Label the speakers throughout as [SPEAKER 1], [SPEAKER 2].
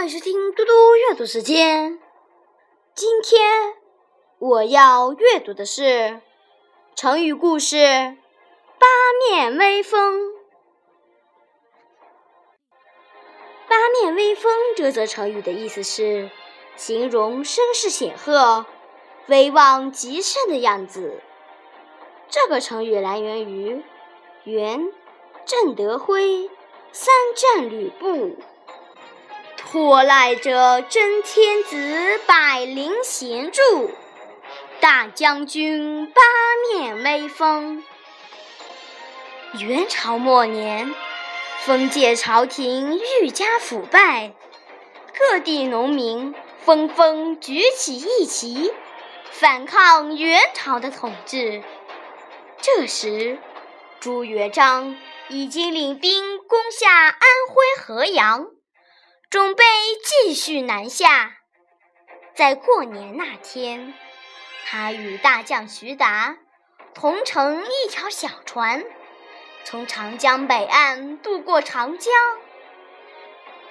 [SPEAKER 1] 欢迎收听嘟嘟阅读时间。今天我要阅读的是成语故事《八面威风》。八面威风这则成语的意思是形容声势显赫、威望极盛的样子。这个成语来源于元郑德辉《三战吕布》。托赖着真天子百灵贤助，大将军八面威风。元朝末年，封建朝廷愈加腐败，各地农民纷纷举起义旗，反抗元朝的统治。这时，朱元璋已经领兵攻下安徽合阳。准备继续南下，在过年那天，他与大将徐达同乘一条小船，从长江北岸渡过长江。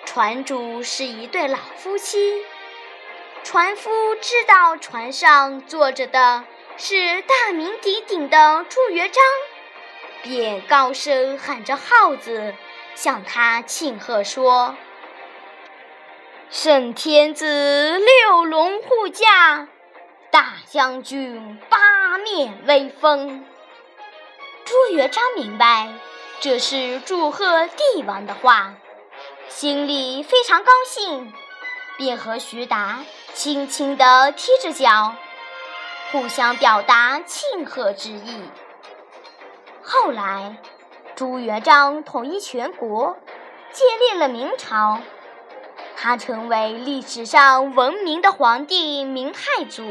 [SPEAKER 1] 船主是一对老夫妻，船夫知道船上坐着的是大名鼎鼎的朱元璋，便高声喊着号子，向他庆贺说。圣天子六龙护驾，大将军八面威风。朱元璋明白这是祝贺帝王的话，心里非常高兴，便和徐达轻轻地踢着脚，互相表达庆贺之意。后来，朱元璋统一全国，建立了明朝。他成为历史上闻名的皇帝明太祖。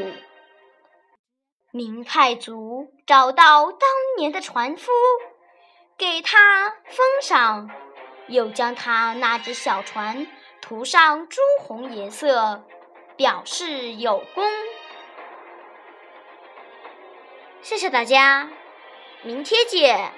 [SPEAKER 1] 明太祖找到当年的船夫，给他封赏，又将他那只小船涂上朱红颜色，表示有功。谢谢大家，明天见。